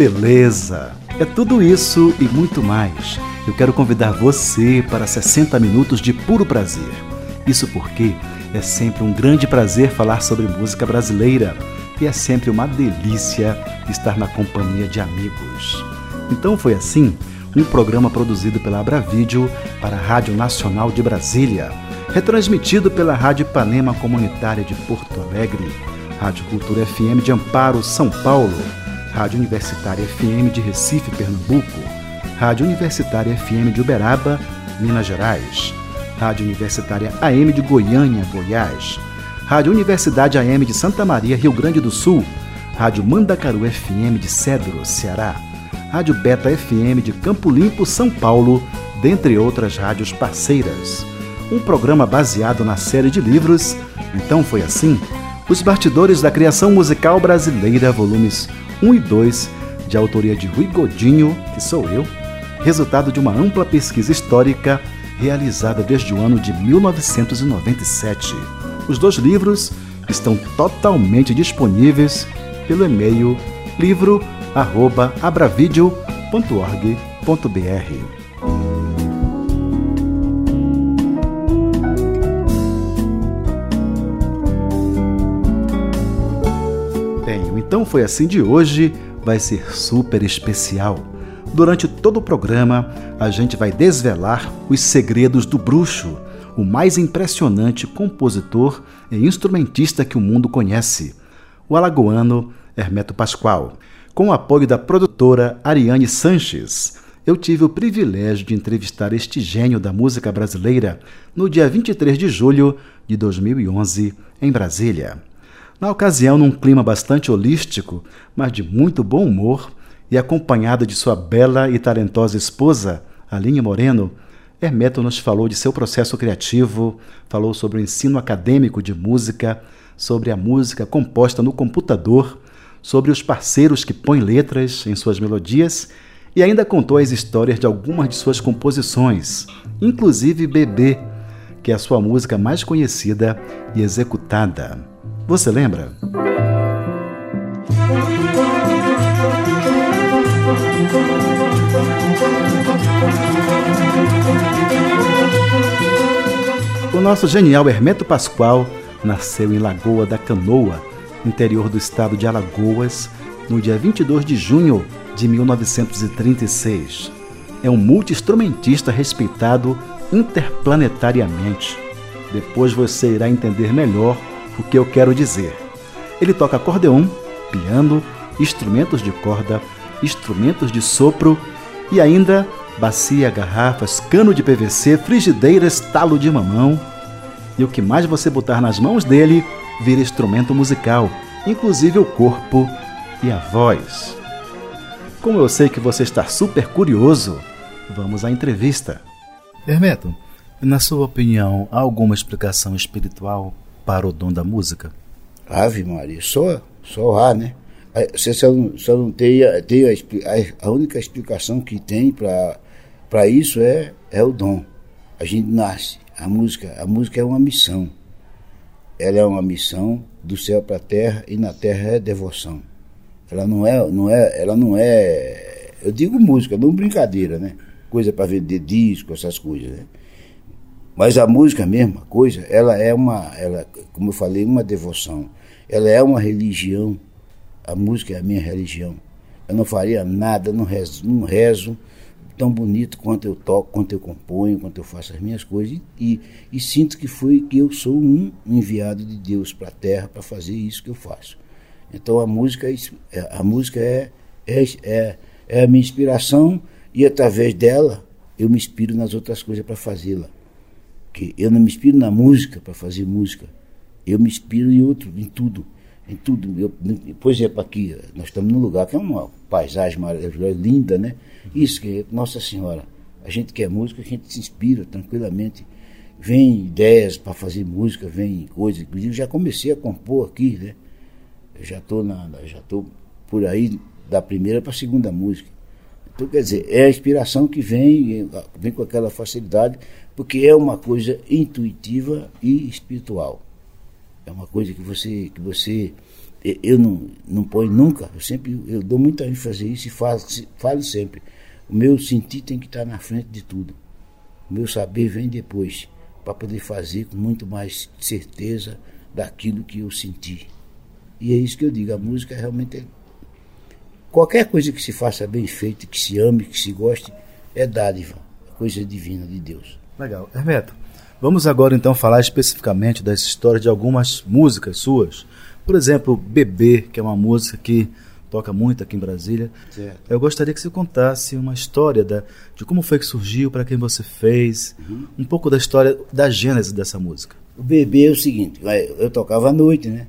Beleza! É tudo isso e muito mais. Eu quero convidar você para 60 minutos de puro prazer. Isso porque é sempre um grande prazer falar sobre música brasileira e é sempre uma delícia estar na companhia de amigos. Então foi assim um programa produzido pela Abravídeo para a Rádio Nacional de Brasília, retransmitido pela Rádio Ipanema Comunitária de Porto Alegre, Rádio Cultura FM de Amparo, São Paulo, Rádio Universitária FM de Recife, Pernambuco, Rádio Universitária FM de Uberaba, Minas Gerais, Rádio Universitária AM de Goiânia, Goiás, Rádio Universidade AM de Santa Maria, Rio Grande do Sul, Rádio Mandacaru FM de Cedro, Ceará, Rádio Beta FM de Campo Limpo, São Paulo, dentre outras rádios parceiras. Um programa baseado na série de livros Então Foi Assim, Os Bastidores da Criação Musical Brasileira, volumes 1 e 2, de autoria de Rui Godinho, que sou eu, resultado de uma ampla pesquisa histórica realizada desde o ano de 1997. Os dois livros estão totalmente disponíveis pelo e-mail livro@abravideo.org.br. Então foi assim de hoje, vai ser super especial. Durante todo o programa, a gente vai desvelar os segredos do bruxo, o mais impressionante compositor e instrumentista que o mundo conhece, o alagoano Hermeto Pascoal. Com o apoio da produtora Ariane Sanches, eu tive o privilégio de entrevistar este gênio da música brasileira no dia 23 de julho de 2011, em Brasília. Na ocasião, num clima bastante holístico, mas de muito bom humor, e acompanhada de sua bela e talentosa esposa, Aline Moreno, Hermeto nos falou de seu processo criativo, falou sobre o ensino acadêmico de música, sobre a música composta no computador, sobre os parceiros que põem letras em suas melodias e ainda contou as histórias de algumas de suas composições, inclusive Bebê, que é a sua música mais conhecida e executada. Você lembra? O nosso genial Hermeto Pascoal nasceu em Lagoa da Canoa, interior do estado de Alagoas, no dia 22 de junho de 1936. É um multi-instrumentista respeitado interplanetariamente. Depois você irá entender melhor o que eu quero dizer. Ele toca acordeon, piano, instrumentos de corda, instrumentos de sopro e ainda bacia, garrafas, cano de PVC, frigideiras, talo de mamão. E o que mais você botar nas mãos dele vira instrumento musical, inclusive o corpo e a voz. Como eu sei que você está super curioso, vamos à entrevista. Hermeto, na sua opinião, há alguma explicação espiritual para o dom da música? Ave Maria, só, só há, né? Você só não, só não tem, tem a, a única explicação que tem para isso é, é o dom. A gente nasce. A música, a música é uma missão. Ela é uma missão do céu para a terra e na terra é devoção. Ela não é, não é, ela não é, eu digo música, não brincadeira, né? Coisa para vender disco, essas coisas, né? Mas a música, a mesma coisa, ela é uma, ela, como eu falei, uma devoção. Ela é uma religião. A música é a minha religião. Eu não faria nada, não rezo, não rezo tão bonito quanto eu toco, quanto eu componho, quanto eu faço as minhas coisas e, e sinto que foi que eu sou um enviado de Deus para a Terra para fazer isso que eu faço. Então a música, é é, a música é, é, é, é a minha inspiração e através dela eu me inspiro nas outras coisas para fazê-la que eu não me inspiro na música para fazer música, eu me inspiro em outro, em tudo. em tudo. Eu, por exemplo, aqui, nós estamos num lugar que é uma paisagem maravilhosa, linda, né? Isso que, Nossa Senhora, a gente quer música, a gente se inspira tranquilamente. Vem ideias para fazer música, vem coisas. Inclusive, já comecei a compor aqui, né? Eu já estou já estou por aí da primeira para a segunda música. Então, quer dizer, é a inspiração que vem, vem com aquela facilidade, porque é uma coisa intuitiva e espiritual. É uma coisa que você, que você eu não, não ponho nunca, eu sempre eu dou muita ênfase a isso e falo, falo sempre. O meu sentir tem que estar na frente de tudo. O meu saber vem depois, para poder fazer com muito mais certeza daquilo que eu senti. E é isso que eu digo, a música realmente é Qualquer coisa que se faça bem feito, que se ame, que se goste, é dádiva, coisa divina de Deus. Legal. Hermeto, vamos agora então falar especificamente das histórias de algumas músicas suas. Por exemplo, Bebê, que é uma música que toca muito aqui em Brasília. Certo. Eu gostaria que você contasse uma história da, de como foi que surgiu, para quem você fez, uhum. um pouco da história da gênese dessa música. O Bebê é o seguinte, eu tocava à noite, né?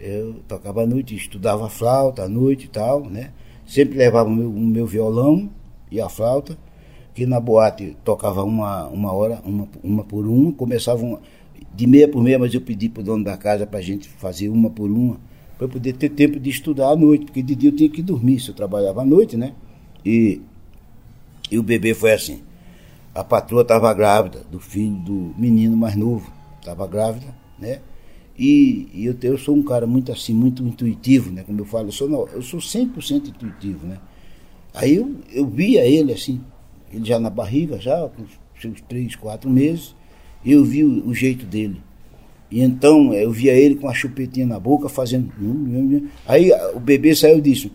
Eu tocava à noite, estudava flauta à noite e tal, né? Sempre levava o meu, o meu violão e a flauta, que na boate tocava uma, uma hora, uma, uma por uma, começava uma, de meia por meia, mas eu pedi para o dono da casa para a gente fazer uma por uma, para poder ter tempo de estudar à noite, porque de dia eu tinha que dormir, se eu trabalhava à noite, né? E, e o bebê foi assim. A patroa estava grávida do filho do menino mais novo, estava grávida, né? E, e eu, eu, sou um cara muito assim, muito intuitivo, né? Como eu falo, eu sou, não, eu sou 100% intuitivo, né? Aí eu, eu via ele assim, ele já na barriga, já com seus três, quatro meses, e eu vi o, o, jeito dele. E então eu via ele com a chupetinha na boca, fazendo. Aí o bebê saiu disso.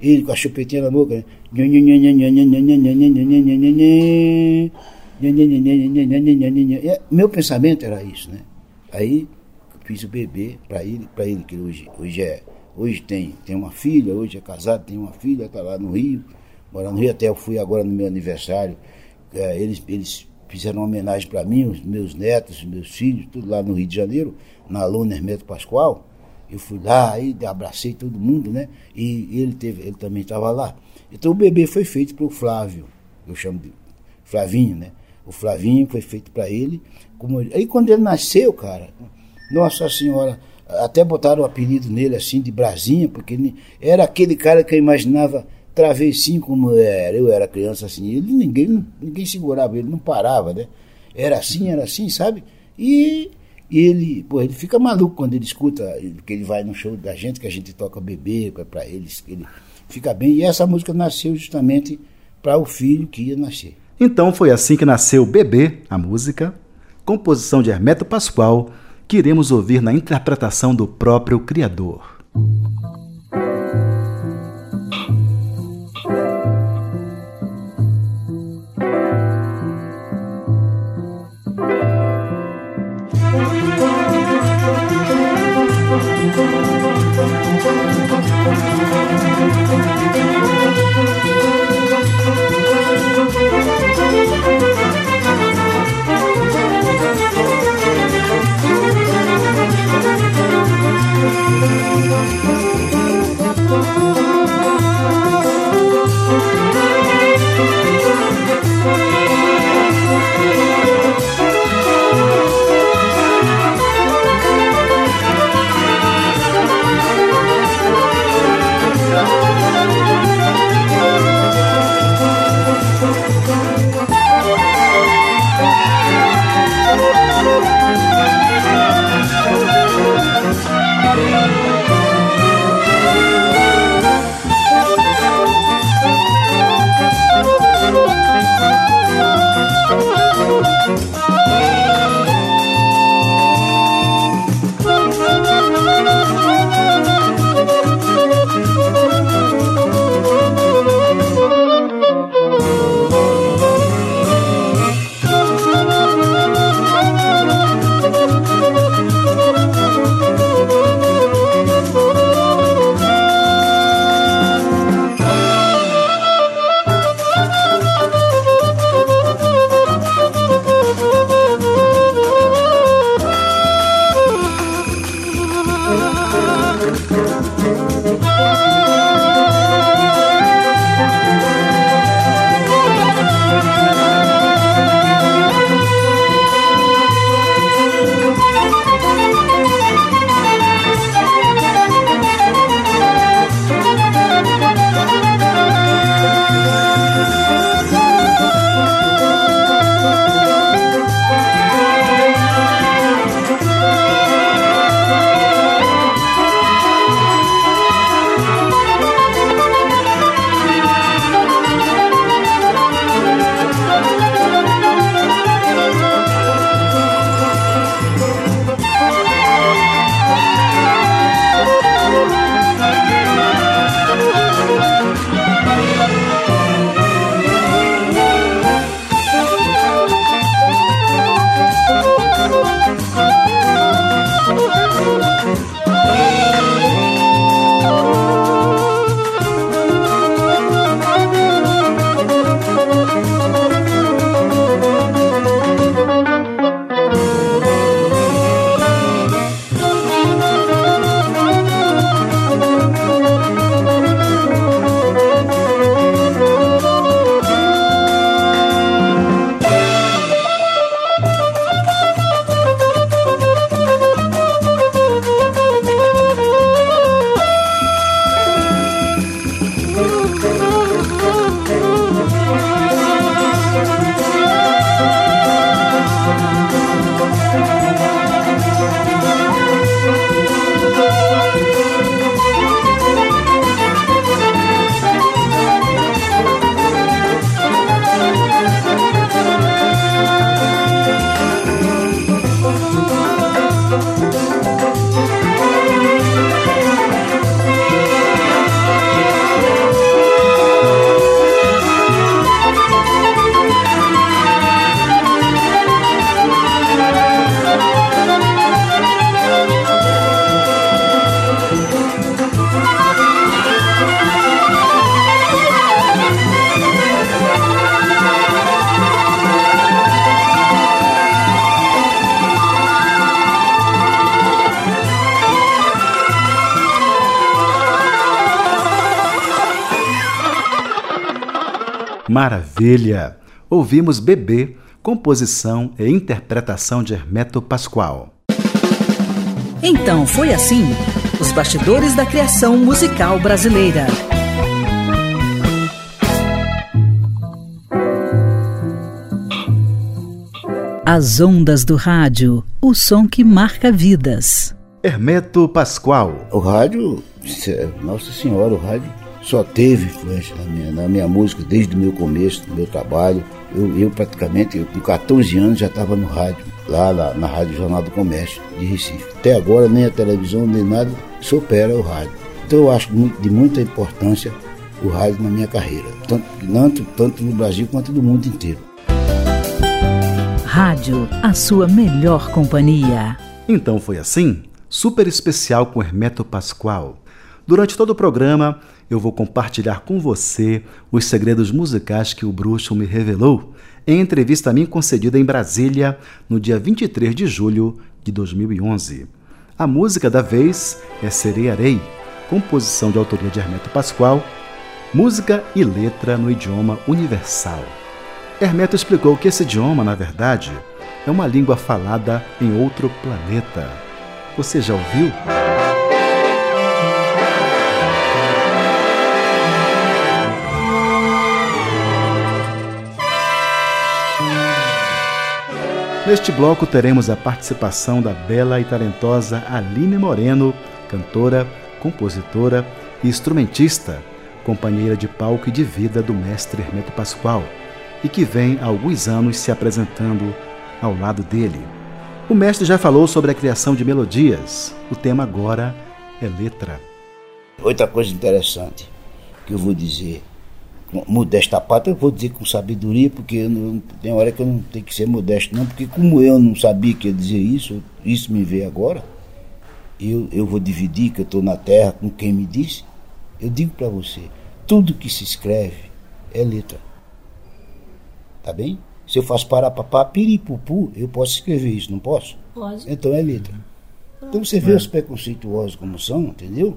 Ele com a chupetinha na boca. Meu pensamento era isso, né? Aí fiz o bebê para ele, para ele que hoje, hoje é, hoje tem, tem uma filha, hoje é casado, tem uma filha, está lá no Rio, mora no Rio, até eu fui agora no meu aniversário. É, eles, eles fizeram uma homenagem para mim, os meus netos, os meus filhos, tudo lá no Rio de Janeiro, na Luna Hermeto Pascoal. Eu fui lá, aí abracei todo mundo, né? E ele, teve, ele também estava lá. Então o bebê foi feito para o Flávio, eu chamo de Flavinho, né? O Flavinho foi feito para ele. Como... Aí quando ele nasceu, cara, Nossa Senhora, até botaram o apelido nele assim de Brasinha, porque ele era aquele cara que eu imaginava travessinho como era. Eu era criança assim, ele ninguém, ninguém segurava, ele não parava, né? Era assim, era assim, sabe? E ele, pô, ele fica maluco quando ele escuta, que ele vai no show da gente, que a gente toca bebê para eles, ele fica bem. E essa música nasceu justamente para o filho que ia nascer. Então foi assim que nasceu Bebê, a música, composição de Hermeto Pascoal, que iremos ouvir na interpretação do próprio criador. Maravilha! Ouvimos Bebê, composição e interpretação de Hermeto Pascoal. Então foi assim: os bastidores da criação musical brasileira. As ondas do rádio, o som que marca vidas. Hermeto Pascoal. O rádio, nossa senhora, o rádio só teve influência na minha, na minha música desde o meu começo, do meu trabalho. Eu, eu praticamente, eu, com 14 anos, já estava no rádio, lá, lá, na Rádio Jornal do Comércio de Recife. Até agora, nem a televisão, nem nada supera o rádio. Então, eu acho de muita importância o rádio na minha carreira, tanto, tanto, tanto no Brasil quanto no mundo inteiro. Rádio, a sua melhor companhia. Então foi assim? Super especial com Hermeto Pascoal. Durante todo o programa, eu vou compartilhar com você os segredos musicais que o bruxo me revelou em entrevista a mim concedida em Brasília no dia 23 de julho de 2011. A música da vez é Serearei, composição de autoria de Hermeto Pascoal, música e letra no idioma universal. Hermeto explicou que esse idioma, na verdade, é uma língua falada em outro planeta. Você já ouviu? Neste bloco teremos a participação da bela e talentosa Aline Moreno, cantora, compositora e instrumentista, companheira de palco e de vida do mestre Hermeto Pascoal, e que vem há alguns anos se apresentando ao lado dele. O mestre já falou sobre a criação de melodias. O tema agora é letra. Outra coisa interessante que eu vou dizer modesta parte, eu vou dizer com sabedoria, porque não, tem hora que eu não tenho que ser modesto, não, porque como eu não sabia que ia dizer isso, isso me veio agora, eu, eu vou dividir que eu estou na terra com quem me disse. Eu digo para você, tudo que se escreve é letra. Tá bem? Se eu faço parapapá, piripupu, eu posso escrever isso, não posso? Pode. Então é letra. Então você vê os preconceituosos como são, entendeu?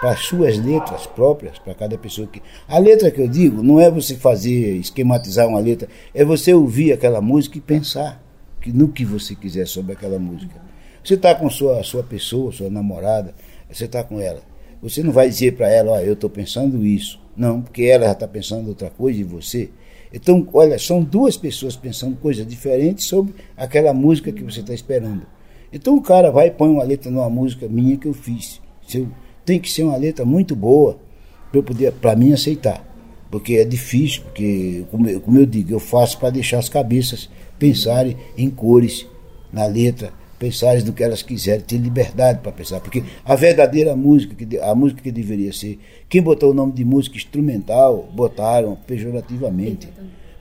para as suas letras próprias, para cada pessoa que. A letra que eu digo não é você fazer, esquematizar uma letra, é você ouvir aquela música e pensar que, no que você quiser sobre aquela música. Você está com sua, sua pessoa, sua namorada, você está com ela. Você não vai dizer para ela, ó, eu estou pensando isso. Não, porque ela já está pensando outra coisa e você. Então, olha, são duas pessoas pensando coisas diferentes sobre aquela música que você está esperando. Então o cara vai e põe uma letra numa música minha que eu fiz. Se eu- tem que ser uma letra muito boa para eu poder, para mim aceitar, porque é difícil, porque como eu, como eu digo, eu faço para deixar as cabeças pensarem em cores na letra, pensarem do que elas quiserem, ter liberdade para pensar, porque a verdadeira música, que a música que deveria ser, quem botou o nome de música instrumental, botaram pejorativamente.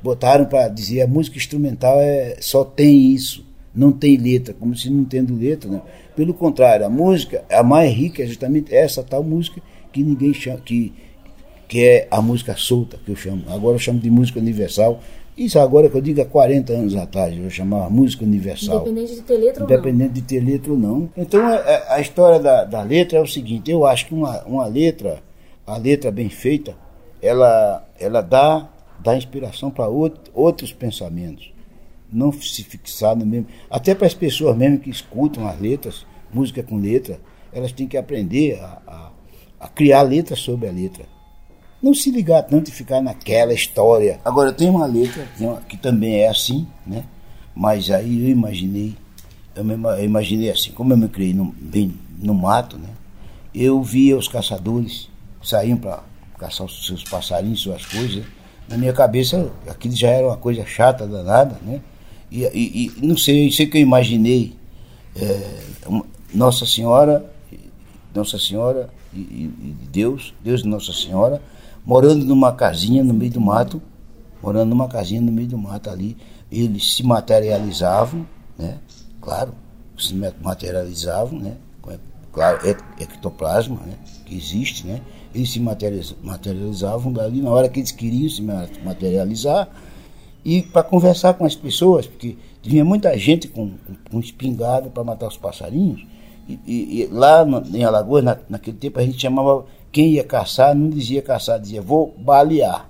Botaram para dizer a música instrumental é só tem isso, não tem letra, como se não tendo letra, né? Pelo contrário, a música, a mais rica é justamente essa tal música que ninguém chama, que, que é a música solta, que eu chamo. Agora eu chamo de música universal. Isso agora que eu digo há 40 anos atrás, eu chamava música universal. Independente de ter letra ou não. Independente de ter letra ou não. Então a, a- a história da, da letra é o seguinte, eu acho que uma, uma letra, a letra bem feita, ela, ela dá, dá inspiração para outros pensamentos. Não se fixar no mesmo. Até para as pessoas mesmo que escutam as letras, música com letra, elas têm que aprender a, a, a criar letras sobre a letra. Não se ligar tanto e ficar naquela história. Agora, tem uma letra que também é assim, né? Mas aí eu imaginei, eu, imaginei assim, como eu me criei no, bem no mato, né? Eu via os caçadores saíam para caçar os seus passarinhos, suas coisas. Na minha cabeça, aquilo já era uma coisa chata, danada, né? E, e- e não sei, sei que eu imaginei é, Nossa Senhora, Nossa Senhora e, e- Deus, Deus e Nossa Senhora, morando numa casinha no meio do mato, morando numa casinha no meio do mato ali. Eles se materializavam, né? Claro, se materializavam, né? Claro, ectoplasma, né? Que existe, né? Eles se materializavam dali na hora que eles queriam se materializar e para conversar com as pessoas, porque vinha muita gente com, com, com espingarda para matar os passarinhos. E, e, e lá no, em Alagoas, na, naquele tempo, a gente chamava quem ia caçar, não dizia caçar, dizia vou balear.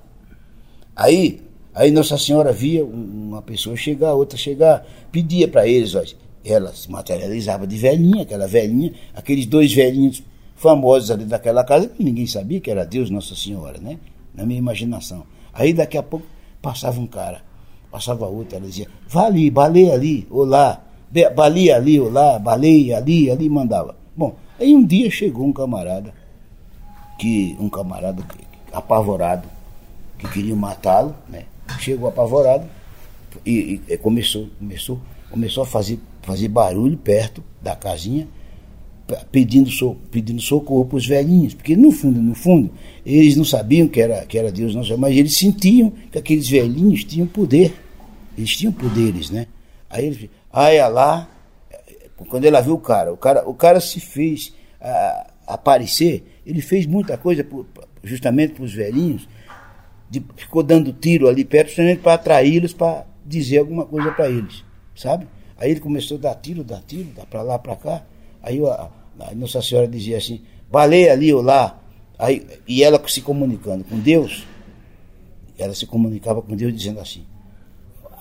Aí, aí Nossa Senhora via uma pessoa chegar, outra chegar, pedia para eles, ó, ela se materializava de velhinha, aquela velhinha, aqueles dois velhinhos famosos ali daquela casa, que ninguém sabia que era Deus Nossa Senhora, né? Na minha imaginação. Aí daqui a pouco passava um cara, passava outro, ela dizia, vá ali, baleia ali, olá, baleia ali, olá, baleia ali, ali, mandava. Bom, aí um dia chegou um camarada, que um camarada apavorado, que queria matá-lo, né? Chegou apavorado e, e, começou, começou, começou a fazer, fazer barulho perto da casinha, pedindo, so, pedindo socorro para os velhinhos, porque no fundo, no fundo, eles não sabiam que era, que era Deus, não, mas eles sentiam que aqueles velhinhos tinham poder, eles tinham poderes, né? Aí eles, ai lá, quando ela viu o cara, o cara, o cara se fez aparecer, ele fez muita coisa por, justamente para os velhinhos, de, ficou dando tiro ali perto, justamente para atraí-los, para dizer alguma coisa para eles, sabe? Aí ele começou a dar tiro, dar tiro, dar para lá, para cá. Aí a, a Nossa Senhora dizia assim, baleia ali ou lá. Aí, e ela se comunicando com Deus, ela se comunicava com Deus dizendo assim,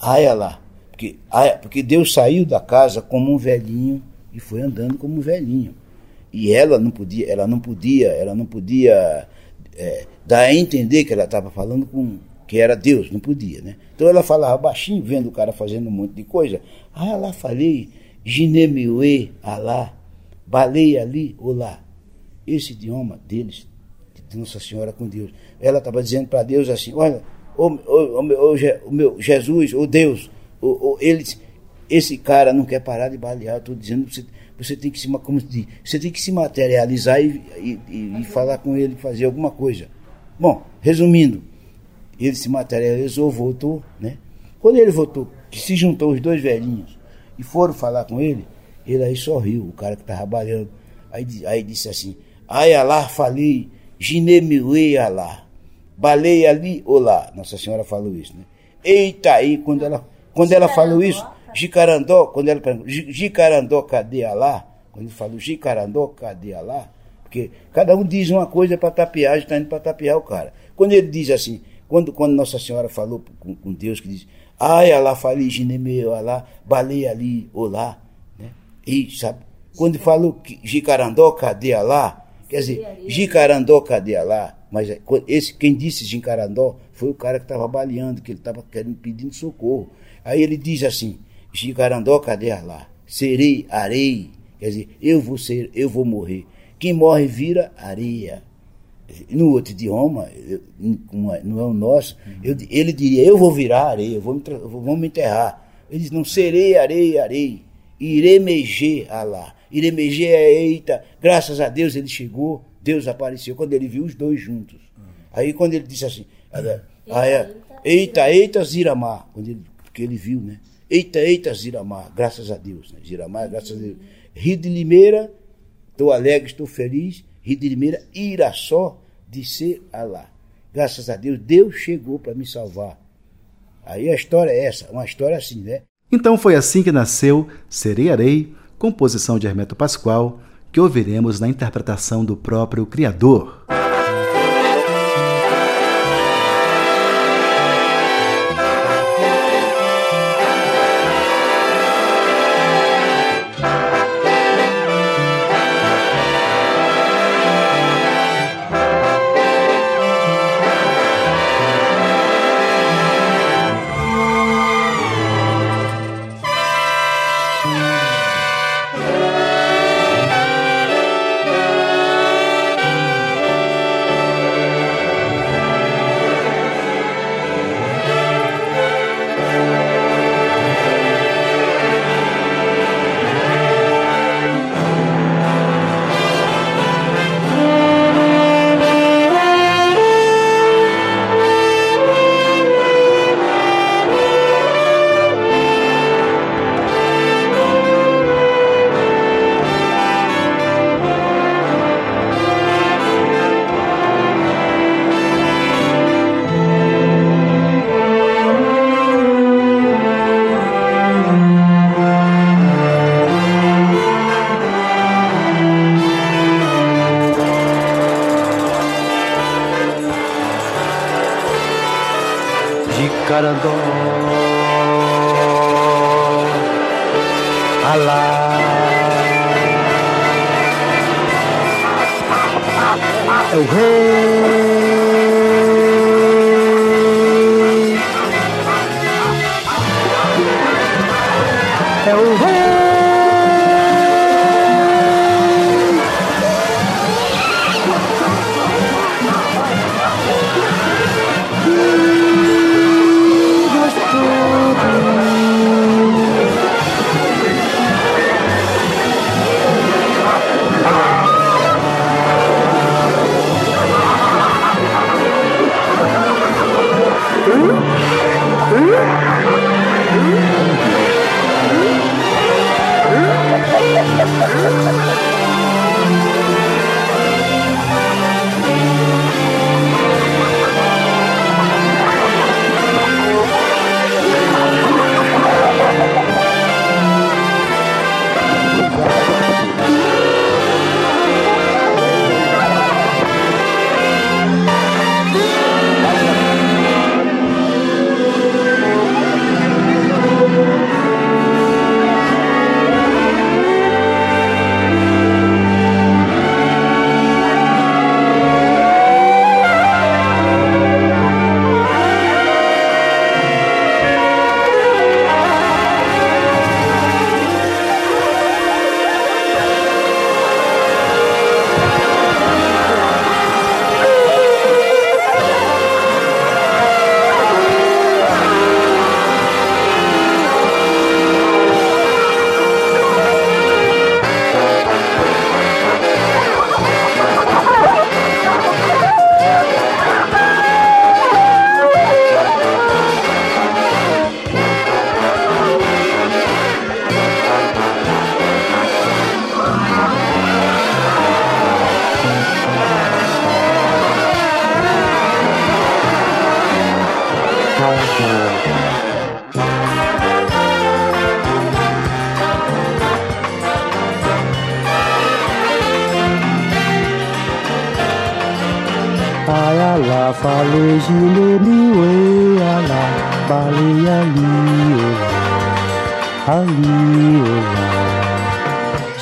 aia lá. Porque, aia, porque Deus saiu da casa como um velhinho e foi andando como um velhinho. E ela não podia, ela não podia, ela não podia é, dar a entender que ela estava falando com que era Deus, não podia, né? Então ela falava baixinho, vendo o cara fazendo um monte de coisa. Ah, lá falei, Ginemeue, Alá, baleia ali, olá. Esse idioma deles, de Nossa Senhora com Deus. Ela estava dizendo para Deus assim: olha, o, o, o, o, meu Jesus, o Deus, o, eles, esse cara não quer parar de balear. Estou dizendo você, você tem que se como diz, você tem que se materializar e, e, e, falar com ele, fazer alguma coisa. Bom, resumindo, ele se materializou, voltou, né? Quando ele voltou, que se juntou os dois velhinhos e foram falar com ele, ele aí sorriu, o cara que estava trabalhando. Aí, aí disse assim: Ai Alá, falei, Ginemiue Alá. Balei ali, olá. Nossa Senhora falou isso, né? Eita aí, quando ela, quando ela falou isso, Jicarandó, quando ela perguntou, Jicarandó, cadê Alá? Quando ele falou Jicarandó, cadê Alá? Porque cada um diz uma coisa para tapear, está indo para tapear o cara. Quando ele diz assim, quando, quando Nossa Senhora falou com, com Deus, que diz, ai, Alá, falei, Ginemeu, Alá, balei ali, olá. E sabe, quando falou Jicarandó, cadê lá? Quer dizer, Jicarandó, cadê lá? Mas é, esse, quem disse Jicarandó foi o cara que estava baleando, que ele estava querendo pedindo socorro. Aí ele diz assim: Jicarandó, cadê lá? Serei, arei. Quer dizer, eu vou ser, eu vou morrer. Quem morre vira areia. No outro idioma, não é o nosso, eu, ele diria: Eu vou virar areia, eu vou me, vou me enterrar. Ele diz: Não serei areia, arei. Iremeje Alá. Iremeje é eita, graças a Deus ele chegou, Deus apareceu, quando ele viu os dois juntos. Aí quando ele disse assim, aí, eita, eita, Ziramá, quando ele, porque ele viu, né? Eita, eita, Ziramá, graças a Deus, né? Ziramá, graças a Deus. Rio de Limeira, estou alegre, estou feliz. Rio de Limeira, irá só de ser Alá. Graças a Deus, Deus chegou para me salvar. Aí a história é essa, uma história assim, né? Então foi assim que nasceu Serearei, composição de Hermeto Pascoal, que ouviremos na interpretação do próprio criador.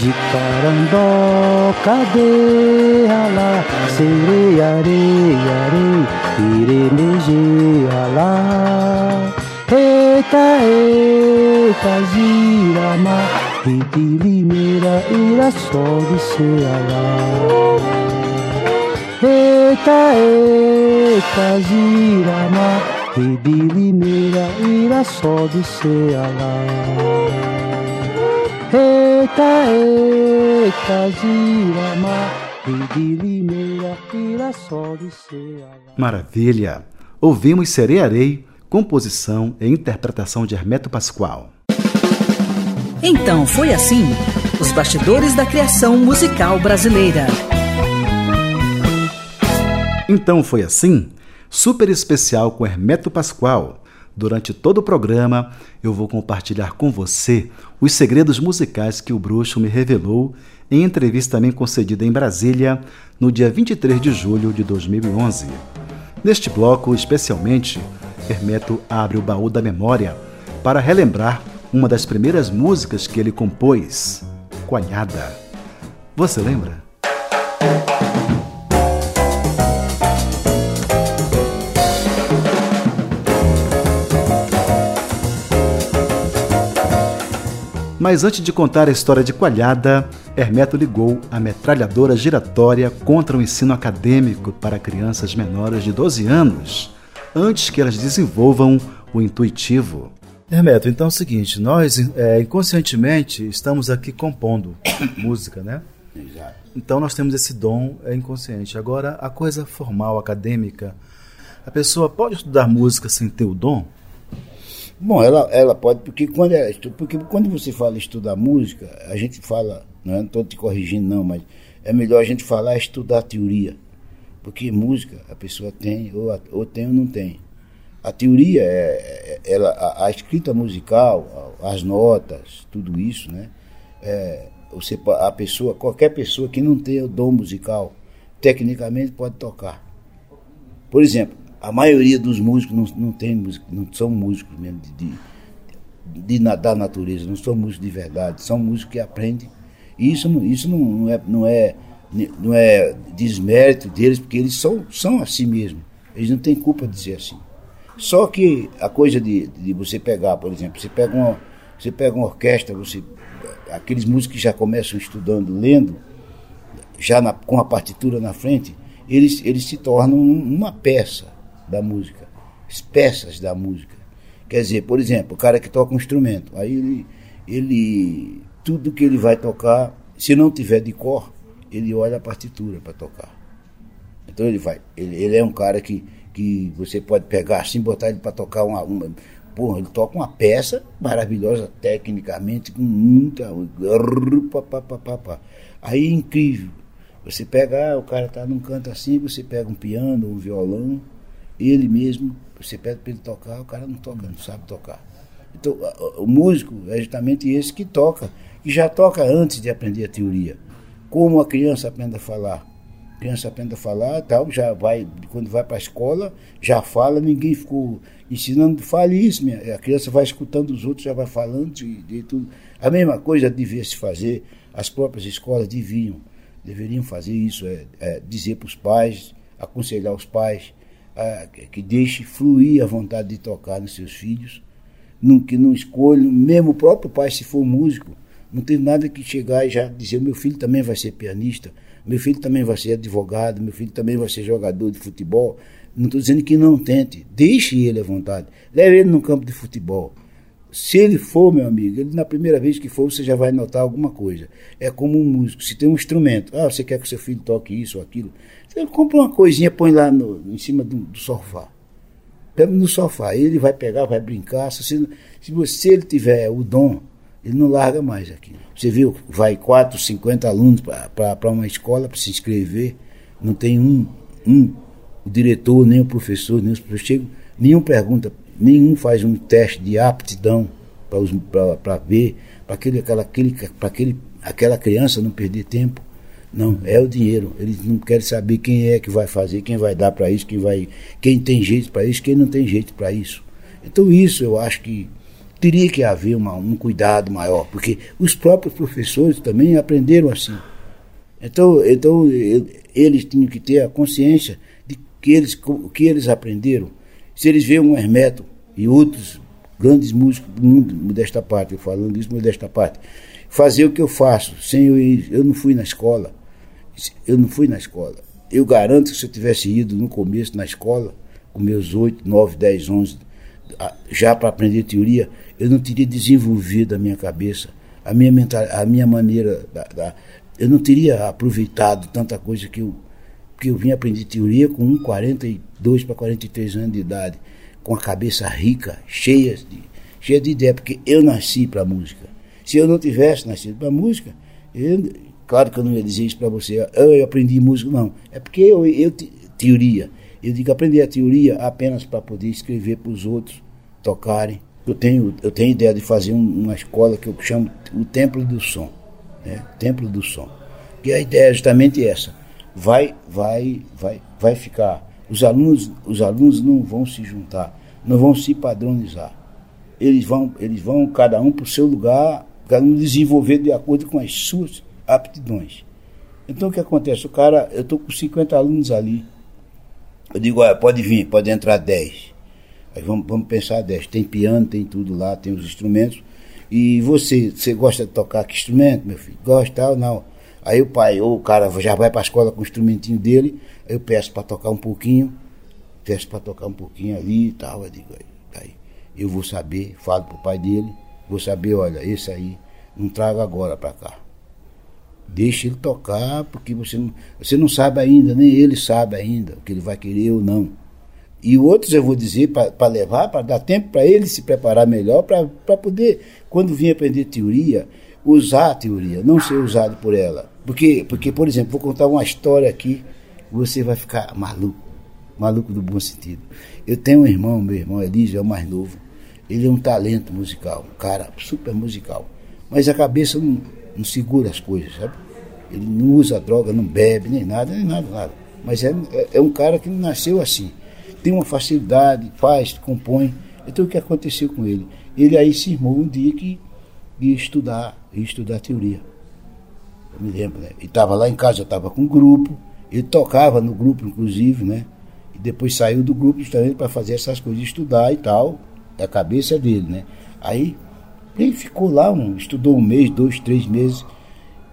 de Carandó, cadê lá? Serei, arei, arei, irei mexer lá. Eita, eita, girama, Riti Limeira, irá só de lá. Eita, eita, girama, Riti Limeira, ira só de lá. Maravilha! Ouvimos Serearei, composição e interpretação de Hermeto Pascoal. Então foi assim: os bastidores da criação musical brasileira. Então foi assim? Super especial com Hermeto Pascoal. Durante todo o programa, eu vou compartilhar com você os segredos musicais que o bruxo me revelou em entrevista também concedida em Brasília no dia 23 de julho de 2011. Neste bloco, especialmente, Hermeto abre o baú da memória para relembrar uma das primeiras músicas que ele compôs, Coalhada. Você lembra? Mas antes de contar a história de Coalhada, Hermeto ligou a metralhadora giratória contra o ensino acadêmico para crianças menores de 12 anos, antes que elas desenvolvam o intuitivo. Hermeto, então é o seguinte, nós é, inconscientemente estamos aqui compondo música, né? Exato. Então nós temos esse dom é, inconsciente. Agora, a coisa formal, acadêmica, a pessoa pode estudar música sem ter o dom? Bom, ela, ela pode, porque quando, é, porque quando você fala estudar música, a gente fala não estou te corrigindo não, mas é melhor a gente falar estudar teoria. Porque música a pessoa tem, ou, ou tem ou não tem. A teoria, é, é ela, a, a, escrita musical, as notas, tudo isso, né? É, você, a pessoa, qualquer pessoa que não tenha o dom musical, tecnicamente pode tocar. Por exemplo, a maioria dos músicos não, não tem música, não são músicos mesmo de, de, de, da natureza, não são músicos de verdade, são músicos que aprendem. E isso, isso não, não, é, não, é, não é desmérito deles, porque eles são, são assim mesmo. Eles não têm culpa de ser assim. Só que a coisa de, de você pegar, por exemplo, você pega uma, você pega uma orquestra, você, aqueles músicos que já começam estudando, lendo, já na, com a partitura na frente, eles, eles se tornam uma peça da música, peças da música. Quer dizer, por exemplo, o cara que toca um instrumento, aí ele, ele tudo que ele vai tocar, se não tiver de cor, ele olha a partitura para tocar. Então ele vai, ele, ele, é um cara que, que você pode pegar assim, botar ele para tocar uma, uma porra, ele toca uma peça maravilhosa tecnicamente, com muita. Aí é incrível. Você pega, ah, o cara está num canto assim, você pega um piano, um violão, ele mesmo, você pede para ele tocar, o cara não toca, não sabe tocar. Então, o músico é justamente esse que toca, que já toca antes de aprender a teoria. Como a criança aprende a falar. A criança aprende a falar, tal, já vai, quando vai para a escola, já fala, ninguém ficou ensinando, fale isso, minha. a criança vai escutando os outros, já vai falando de, de tudo. A mesma coisa devia se fazer, as próprias escolas deviam deveriam fazer isso, é, é dizer para os pais, aconselhar os pais é, que deixe fluir a vontade de tocar nos seus filhos, que não escolham, mesmo o próprio pai, se for músico, não tem nada que chegar e já dizer: meu filho também vai ser pianista, meu filho também vai ser advogado, meu filho também vai ser jogador de futebol. Não estou dizendo que não tente, deixe ele à vontade, leve ele no campo de futebol se ele for, meu amigo, ele na primeira vez que for, você já vai notar alguma coisa. É como um músico, se tem um instrumento, ah, você quer que seu filho toque isso ou aquilo, você compra uma coisinha, põe lá no, em cima do, do sofá. Pega no sofá, ele vai pegar, vai brincar. Se, você, se você ele tiver o dom, ele não larga mais aqui. Você viu, vai 4, 50 alunos para uma escola para se inscrever, não tem um, um, o diretor, nem o professor, nem os professores nenhum pergunta nenhum faz um teste de aptidão para ver, para aquele, aquela, aquele, aquele, aquela criança não perder tempo. Não, é o dinheiro. Eles não querem saber quem é que vai fazer, quem vai dar para isso, quem vai, quem tem jeito para isso, quem não tem jeito para isso. Então isso eu acho que teria que haver uma, um cuidado maior, porque os próprios professores também aprenderam assim. Então, então eles tinham que ter a consciência de que eles, que eles aprenderam se eles veem um Hermeto e outros grandes músicos do mundo, desta parte, falando isso, desta parte, fazer o que eu faço, sem eu ir, eu não fui na escola, eu não fui na escola. Eu garanto que se eu tivesse ido no começo na escola, com meus 8, 9, 10, 11, já para aprender teoria, eu não teria desenvolvido a minha cabeça, a minha, mental, a minha maneira, da, da, eu não teria aproveitado tanta coisa que eu porque eu vim aprender teoria com 42 para 43 anos de idade, com a cabeça rica, cheia de, cheia de ideia, porque eu nasci para música. Se eu não tivesse nascido para música, eu, claro que eu não ia dizer isso para você, ah, eu aprendi música, não. É porque eu, eu teoria. Eu digo aprender a teoria apenas para poder escrever para os outros tocarem. Eu tenho, eu tenho ideia de fazer um, uma escola que eu chamo o Templo do Som. Né? Templo do Som. Que a ideia é justamente essa vai, vai, vai, vai ficar. Os alunos, os alunos não vão se juntar, não vão se padronizar. Eles vão, eles vão cada um para o seu lugar, cada um desenvolver de acordo com as suas aptidões. Então o que acontece? O cara, eu estou com 50 alunos ali. Eu digo, olha, pode vir, pode entrar 10. Aí vamos, vamos pensar 10. Tem piano, tem tudo lá, tem os instrumentos. E você, você gosta de tocar que instrumento, meu filho? Gosta tal? Não. Aí o pai, ou o cara já vai para a escola com o instrumentinho dele, eu peço para tocar um pouquinho, peço para tocar um pouquinho ali e tal. Eu digo, aí, aí eu vou saber, falo pro pai dele, vou saber, olha, esse aí, não traga agora para cá. Deixa ele tocar, porque você não, você não sabe ainda, nem ele sabe ainda o que ele vai querer ou não. E outros eu vou dizer para levar, para dar tempo para ele se preparar melhor, para poder, quando vir aprender teoria, usar a teoria, não ser usado por ela. Porque, porque, por exemplo, vou contar uma história aqui, você vai ficar maluco, maluco do bom sentido. Eu tenho um irmão, meu irmão Elísio, é o mais novo. Ele é um talento musical, um cara super musical. Mas a cabeça não, não segura as coisas, sabe? Ele não usa droga, não bebe, nem nada, nem nada, nada. Mas é, é, é um cara que nasceu assim. tem uma facilidade, faz, compõe. Então o que aconteceu com ele? Ele aí se irmou um dia que ia estudar, ia estudar teoria. Eu me lembro, né? Ele estava lá em casa, eu estava com um grupo, ele tocava no grupo, inclusive, né? E depois saiu do grupo justamente para fazer essas coisas, estudar e tal, da cabeça dele, né? Aí ele ficou lá, um, estudou um mês, dois, três meses,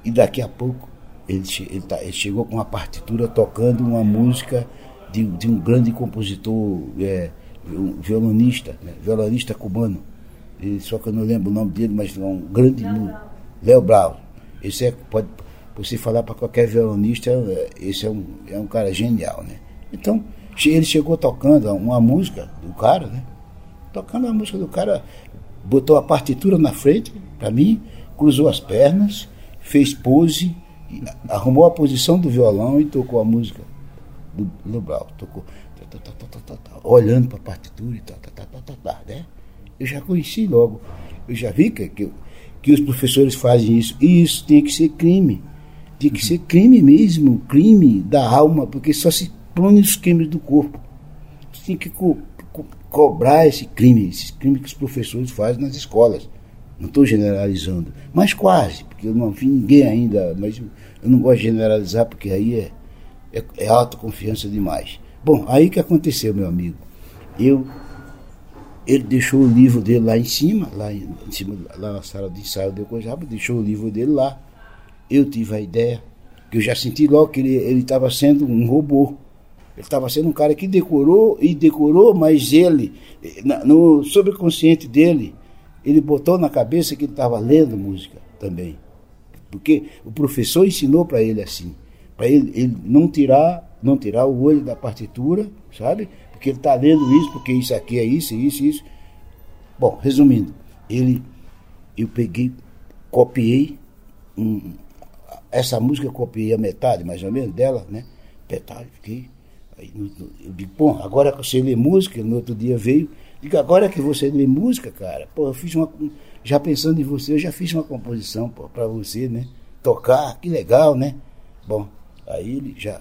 e daqui a pouco ele, ele, tá, ele chegou com uma partitura tocando uma música de, de um grande compositor, é, um violonista, né? violonista cubano. E, só que eu não lembro o nome dele, mas é um grande. Léo Brau. Esse é, pode, você falar para qualquer violonista, é, esse é um, é um cara genial, né? Então, ele chegou tocando uma música do cara, né? Tocando a música do cara, botou a partitura na frente, para mim, cruzou as pernas, fez pose, arrumou a posição do violão e tocou a música do Lubral. Tocou, tá, tá, tá, olhando para a partitura e tal, né? Eu já conheci logo, eu já vi que, que, que os professores fazem isso, e isso tem que ser crime. Tem que ser crime mesmo, crime da alma, porque só se pune os crimes do corpo. Tem que co co cobrar esse crime, esses crimes que os professores fazem nas escolas. Não estou generalizando, mas quase, porque eu não vi ninguém ainda, mas eu não gosto de generalizar, porque aí é, é, é autoconfiança demais. Bom, aí que aconteceu, meu amigo? Eu, ele deixou o livro dele lá em cima, lá em, cima, lá na sala de ensaio de Cojaba, deixou o livro dele lá. Eu tive a ideia, que eu já senti logo que ele estava sendo um robô. Ele estava sendo um cara que decorou e decorou, mas ele, no subconsciente dele, ele botou na cabeça que ele estava lendo música também. Porque o professor ensinou para ele assim, para ele, ele não tirar, não tirar o olho da partitura, sabe? Porque ele está lendo isso, porque isso aqui é isso, isso, isso. Bom, resumindo, ele, eu peguei, copiei um, essa música, eu copiei a metade, mais ou menos, dela, né? Metade, fiquei. Aí, eu digo, bom, agora que você lê música, no outro dia veio, digo, agora que você lê música, cara, pô, eu fiz uma já pensando em você, eu já fiz uma composição para você, né? Tocar, que legal, né? Bom, aí ele já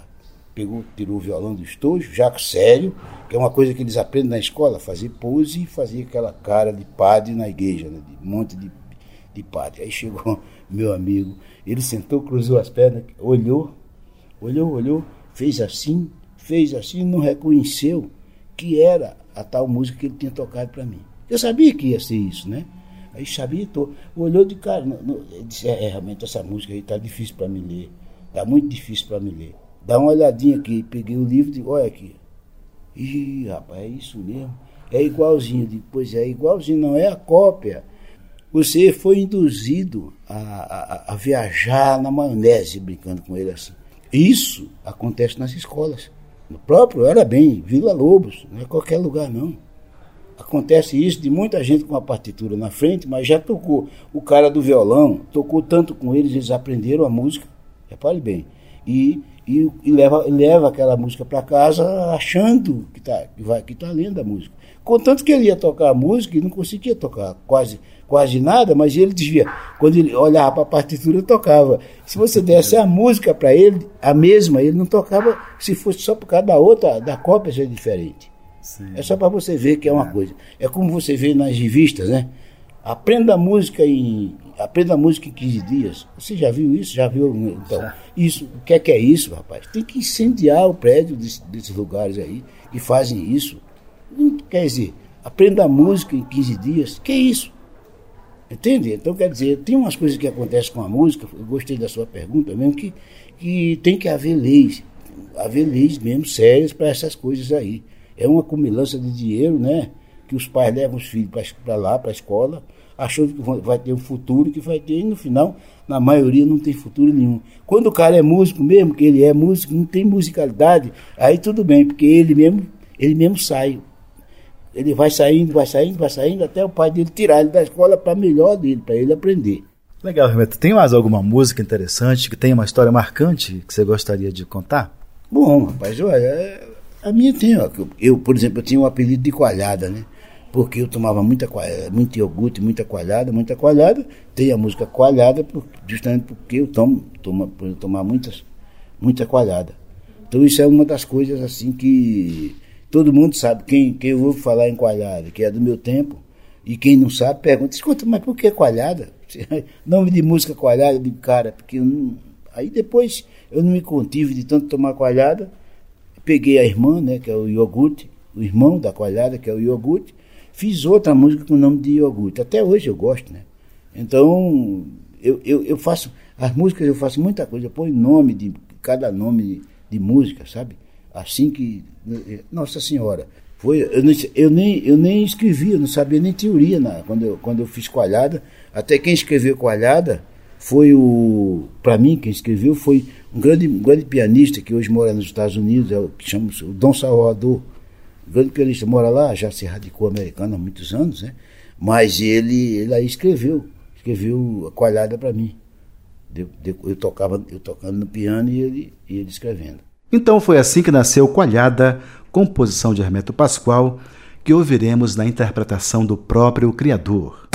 pegou, tirou o violão do estojo, já sério, que é uma coisa que eles aprendem na escola, fazer pose e fazer aquela cara de padre na igreja, né? De monte de, de padre. Aí chegou meu amigo, ele sentou, cruzou as pernas, olhou, olhou, olhou, fez assim, fez assim, não reconheceu que era a tal música que ele tinha tocado para mim. Eu sabia que ia ser isso, né? Aí Xavier olhou de cara, não, não, disse, é, realmente essa música aí está difícil para me ler, está muito difícil para me ler. Dá uma olhadinha aqui, peguei o livro e digo, olha aqui. Ih, rapaz, é isso mesmo. É igualzinho. Digo, pois é, igualzinho, não é a cópia. Você foi induzido a, a, a viajar na maionese, brincando com ele assim. Isso acontece nas escolas. No próprio, era bem, Vila Lobos, não é qualquer lugar não. Acontece isso de muita gente com a partitura na frente, mas já tocou. O cara do violão tocou tanto com eles, eles aprenderam a música, repare bem, e, e, e leva, leva aquela música para casa achando que está que vai, que tá lendo a música. Contanto que ele ia tocar a música e não conseguia tocar quase, quase nada, mas ele dizia, quando ele olhava para a partitura, tocava. Se você desse a música para ele, a mesma, ele não tocava, se fosse só por causa da outra, da cópia ser diferente. Sim. É só para você ver que é uma é. coisa. É como você vê nas revistas, né? Aprenda a música em aprenda a música em 15 dias. Você já viu isso? Já viu? Então, isso, o que é que é isso, rapaz? Tem que incendiar o prédio desse, desses lugares aí que fazem isso. Quer dizer, aprenda a música em 15 dias. Que é isso? Entende? Então, quer dizer, tem umas coisas que acontecem com a música, eu gostei da sua pergunta mesmo, que, que tem que haver leis, haver leis mesmo sérias para essas coisas aí é uma cumilança de dinheiro, né? Que os pais levam os filhos para lá, para a escola, achando que vai ter um futuro, que vai ter, e no final, na maioria, não tem futuro nenhum. Quando o cara é músico mesmo, que ele é músico, não tem musicalidade, aí tudo bem, porque ele mesmo, ele mesmo sai. Ele vai saindo, vai saindo, vai saindo, até o pai dele tirar ele da escola para melhor dele, para ele aprender. Legal, Renato. Tem mais alguma música interessante que tem uma história marcante que você gostaria de contar? Bom, rapaz, olha, é, a minha tem, ó. Eu, por exemplo, eu tinha um apelido de coalhada, né? Porque eu tomava muita muito iogurte, muita coalhada, muita coalhada. Tem a música coalhada justamente porque eu tomo, tomo por eu tomar muitas, muita coalhada. Então isso é uma das coisas assim que, todo mundo sabe quem, quem eu vou falar em coalhada, que é do meu tempo, e quem não sabe pergunta, escuta, mas por que coalhada? Nome de música coalhada, de cara, porque eu não... aí depois eu não me contive de tanto tomar coalhada, peguei a irmã, né, que é o iogurte, o irmão da coalhada, que é o iogurte, fiz outra música com o nome de iogurte. Até hoje eu gosto, né? Então, eu, eu, eu faço, as músicas eu faço muita coisa, eu ponho nome de cada nome de, de música, sabe? Assim que. Nossa Senhora. Foi, eu, não, eu, nem, eu nem escrevi, eu não sabia nem teoria na, quando, eu, quando eu fiz coalhada. Até quem escreveu coalhada foi o. Para mim, quem escreveu foi um grande, um grande pianista que hoje mora nos Estados Unidos, é o que chama o Dom Salvador. Grande pianista mora lá, já se radicou americano há muitos anos, né? Mas ele, ele aí escreveu, escreveu a coalhada para mim. Eu, tocava, eu tocando no piano e ele, e ele escrevendo. Então foi assim que nasceu Coalhada, composição de Hermeto Pascoal, que ouviremos na interpretação do próprio criador.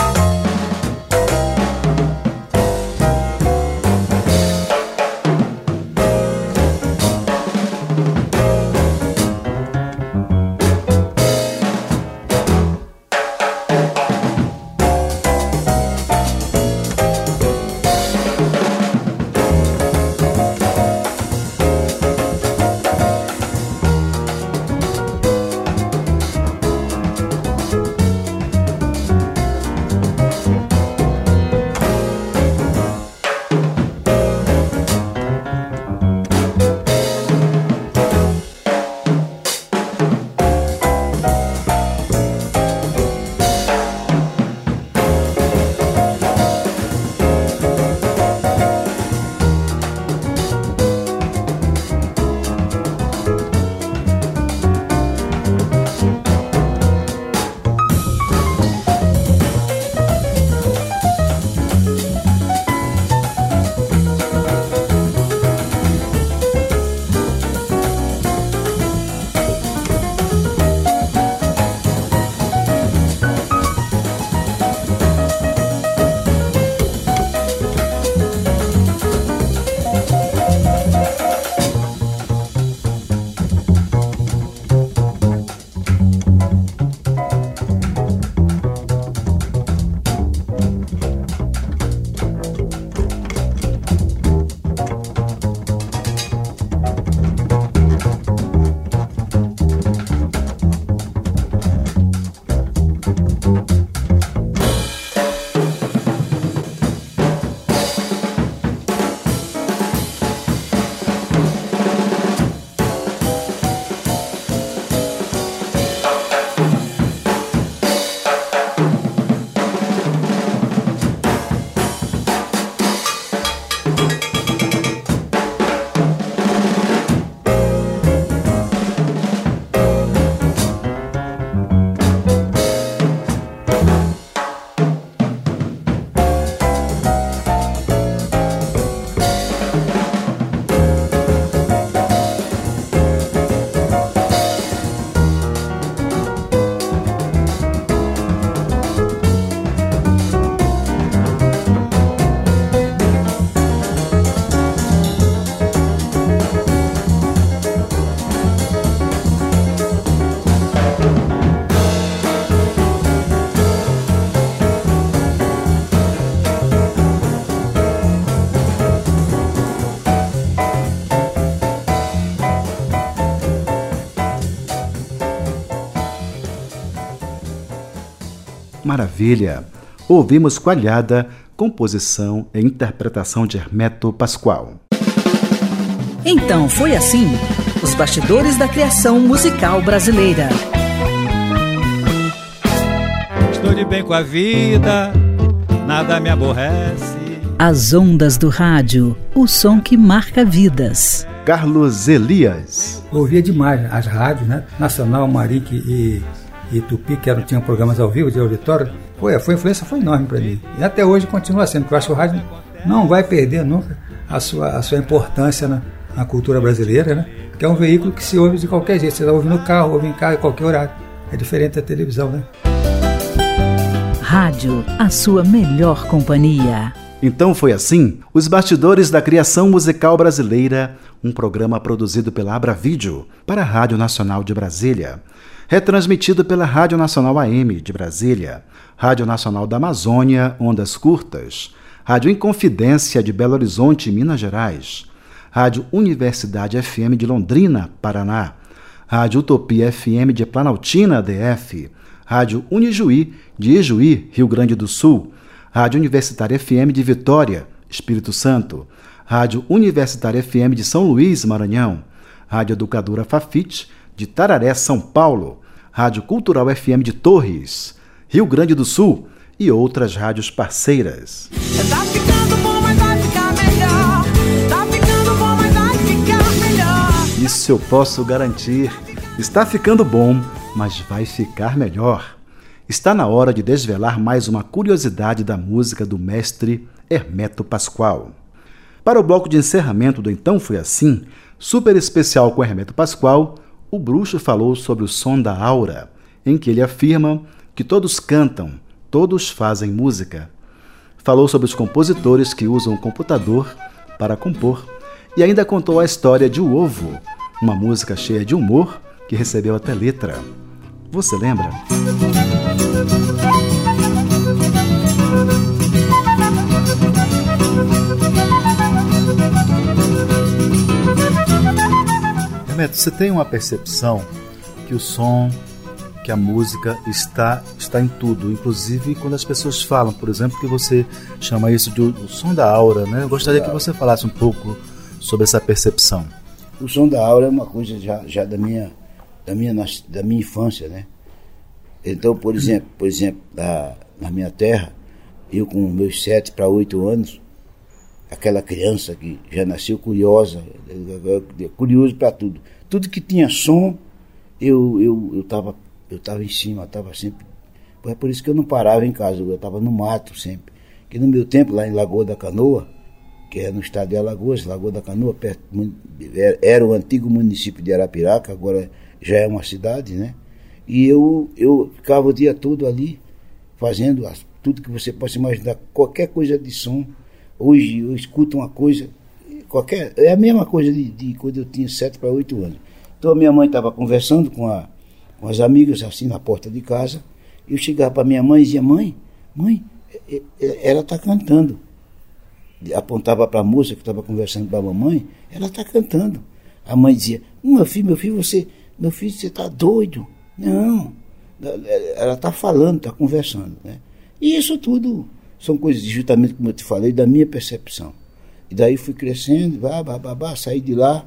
Maravilha! Ouvimos Coalhada, composição e interpretação de Hermeto Pascoal. Então foi assim: os bastidores da criação musical brasileira. Estou de bem com a vida, nada me aborrece. As ondas do rádio, o som que marca vidas. Carlos Elias. Ouvia demais as rádios, né? Nacional, Marique e e Tupi, que eram, tinham programas ao vivo de auditório, foi, foi, a influência foi enorme para mim. E até hoje continua sendo, porque eu acho que o rádio não vai perder nunca a sua, a sua importância na, na cultura brasileira, né? que é um veículo que se ouve de qualquer jeito. Você está ouvindo no carro, ouve em casa, em qualquer horário. É diferente da televisão, né? Rádio, a sua melhor companhia. Então foi assim: os bastidores da criação musical brasileira, um programa produzido pela Abra Vídeo para a Rádio Nacional de Brasília, retransmitido pela Rádio Nacional AM de Brasília, Rádio Nacional da Amazônia, Ondas Curtas, Rádio Inconfidência de Belo Horizonte, Minas Gerais, Rádio Universidade FM de Londrina, Paraná, Rádio Utopia FM de Planaltina, DF, Rádio Unijuí de Ijuí, Rio Grande do Sul, Rádio Universitária FM de Vitória, Espírito Santo, Rádio Universitária FM de São Luís, Maranhão, Rádio Educadora Fafite de Tararé, São Paulo, Rádio Cultural FM de Torres, Rio Grande do Sul e outras rádios parceiras. Isso eu posso garantir. Está ficando bom, mas vai ficar melhor. Está na hora de desvelar mais uma curiosidade da música do mestre Hermeto Pascoal. Para o bloco de encerramento do Então Foi Assim, super especial com Hermeto Pascoal, o bruxo falou sobre o som da aura, em que ele afirma que todos cantam, todos fazem música. Falou sobre os compositores que usam o computador para compor e ainda contou a história de O Ovo, uma música cheia de humor que recebeu até letra. Você lembra? Remeto, você tem uma percepção que o som, que a música está está em tudo, inclusive quando as pessoas falam, por exemplo, que você chama isso de o som da aura, né? Eu gostaria que você falasse um pouco sobre essa percepção. O som da aura é uma coisa já, já da minha da minha da minha infância, né? Então, por exemplo, por exemplo, na, na minha terra, eu com meus sete para oito anos, aquela criança que já nasceu curiosa, curioso para tudo. Tudo que tinha som, eu eu eu estava eu tava em cima, estava sempre. É por isso que eu não parava em casa, eu estava no mato sempre. Que no meu tempo, lá em Lagoa da Canoa, que é no estado de Alagoas, Lagoa da Canoa, perto, era- o antigo município de Arapiraca, agora já é uma cidade, né? E eu, eu ficava o dia todo ali, fazendo tudo que você possa imaginar, qualquer coisa de som. Hoje eu escuto uma coisa, qualquer, é a mesma coisa de, de quando eu tinha 7 para 8 anos. Então a minha mãe estava conversando com, a, com as amigas assim na porta de casa. Eu chegava para minha mãe e dizia: Mãe, mãe, eh, eh, ela está cantando. Apontava para a moça que estava conversando com a mamãe, ela está cantando. A mãe dizia: Meu filho, meu filho, você, meu filho, você está doido? Não, ela está falando, está conversando. Né? E isso tudo são coisas, justamente como eu te falei, da minha percepção. E daí fui crescendo, vá, vá, vá, vá, saí de lá